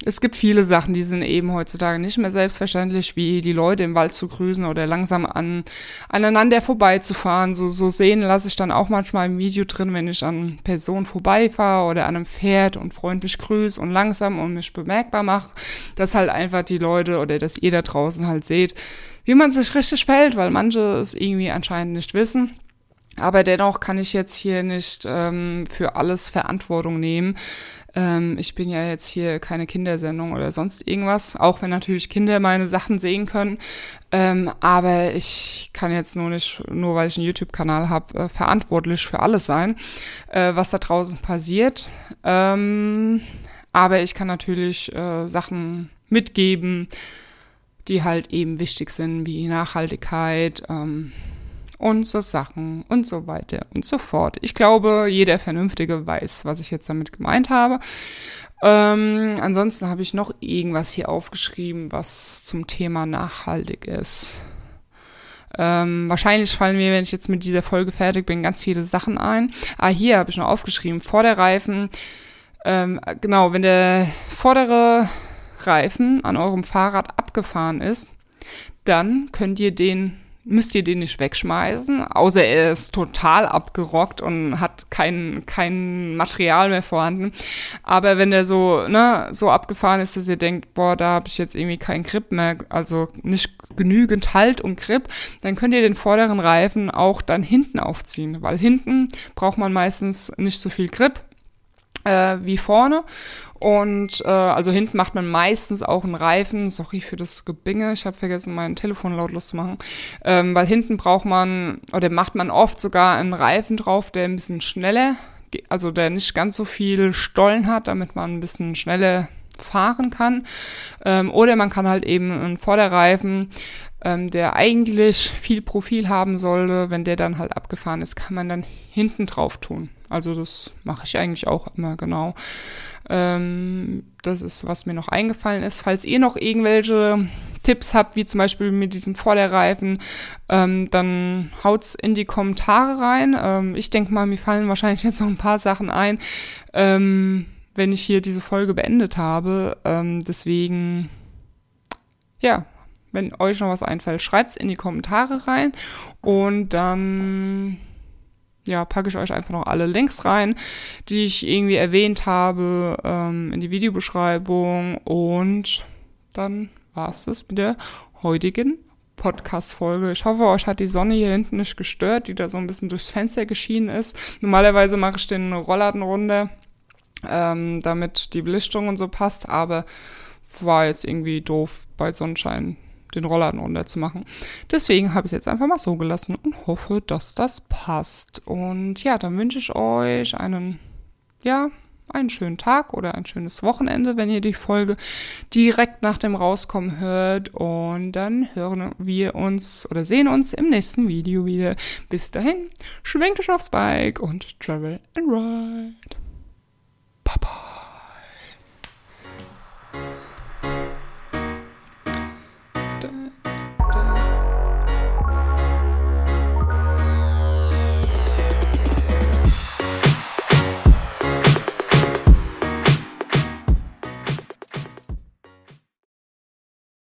es gibt viele Sachen, die sind eben heutzutage nicht mehr selbstverständlich, wie die Leute im Wald zu grüßen oder langsam an, aneinander vorbeizufahren. So, so sehen lasse ich dann auch manchmal im Video drin, wenn ich an Personen vorbeifahre oder an einem Pferd und freundlich grüße und langsam und mich bemerkbar mache, dass halt einfach die Leute oder dass ihr da draußen halt seht, wie man sich richtig fällt, weil manche es irgendwie anscheinend nicht wissen. Aber dennoch kann ich jetzt hier nicht ähm, für alles Verantwortung nehmen. Ähm, ich bin ja jetzt hier keine Kindersendung oder sonst irgendwas, auch wenn natürlich Kinder meine Sachen sehen können. Ähm, aber ich kann jetzt nur nicht, nur weil ich einen YouTube-Kanal habe, äh, verantwortlich für alles sein, äh, was da draußen passiert. Ähm, aber ich kann natürlich äh, Sachen mitgeben, die halt eben wichtig sind, wie Nachhaltigkeit, ähm, und so Sachen und so weiter und so fort. Ich glaube, jeder Vernünftige weiß, was ich jetzt damit gemeint habe. Ähm, ansonsten habe ich noch irgendwas hier aufgeschrieben, was zum Thema nachhaltig ist. Ähm, wahrscheinlich fallen mir, wenn ich jetzt mit dieser Folge fertig bin, ganz viele Sachen ein. Ah, hier habe ich noch aufgeschrieben, Vorderreifen. Ähm, genau, wenn der vordere Reifen an eurem Fahrrad abgefahren ist, dann könnt ihr den müsst ihr den nicht wegschmeißen, außer er ist total abgerockt und hat kein, kein Material mehr vorhanden. Aber wenn der so, ne, so abgefahren ist, dass ihr denkt, boah, da habe ich jetzt irgendwie keinen Grip mehr, also nicht genügend Halt und Grip, dann könnt ihr den vorderen Reifen auch dann hinten aufziehen, weil hinten braucht man meistens nicht so viel Grip äh, wie vorne. Und äh, also hinten macht man meistens auch einen Reifen. Sorry für das Gebinge, ich habe vergessen, mein Telefon lautlos zu machen. Ähm, weil hinten braucht man, oder macht man oft sogar einen Reifen drauf, der ein bisschen schneller, also der nicht ganz so viel Stollen hat, damit man ein bisschen schneller fahren kann. Ähm, oder man kann halt eben einen Vorderreifen, ähm, der eigentlich viel Profil haben sollte, wenn der dann halt abgefahren ist, kann man dann hinten drauf tun. Also das mache ich eigentlich auch immer genau. Ähm, das ist, was mir noch eingefallen ist. Falls ihr noch irgendwelche Tipps habt, wie zum Beispiel mit diesem Vorderreifen, ähm, dann haut's in die Kommentare rein. Ähm, ich denke mal, mir fallen wahrscheinlich jetzt noch ein paar Sachen ein, ähm, wenn ich hier diese Folge beendet habe. Ähm, deswegen, ja, wenn euch noch was einfällt, schreibt's in die Kommentare rein und dann ja, packe ich euch einfach noch alle Links rein, die ich irgendwie erwähnt habe, ähm, in die Videobeschreibung. Und dann war es das mit der heutigen Podcast-Folge. Ich hoffe, euch hat die Sonne hier hinten nicht gestört, die da so ein bisschen durchs Fenster geschienen ist. Normalerweise mache ich den Rollladen runter, ähm, damit die Belichtung und so passt, aber war jetzt irgendwie doof bei Sonnenschein den Rollladen runterzumachen. Deswegen habe ich es jetzt einfach mal so gelassen und hoffe, dass das passt. Und ja, dann wünsche ich euch einen, ja, einen schönen Tag oder ein schönes Wochenende, wenn ihr die Folge direkt nach dem Rauskommen hört. Und dann hören wir uns oder sehen uns im nächsten Video wieder. Bis dahin, schwenkt euch aufs Bike und travel and ride.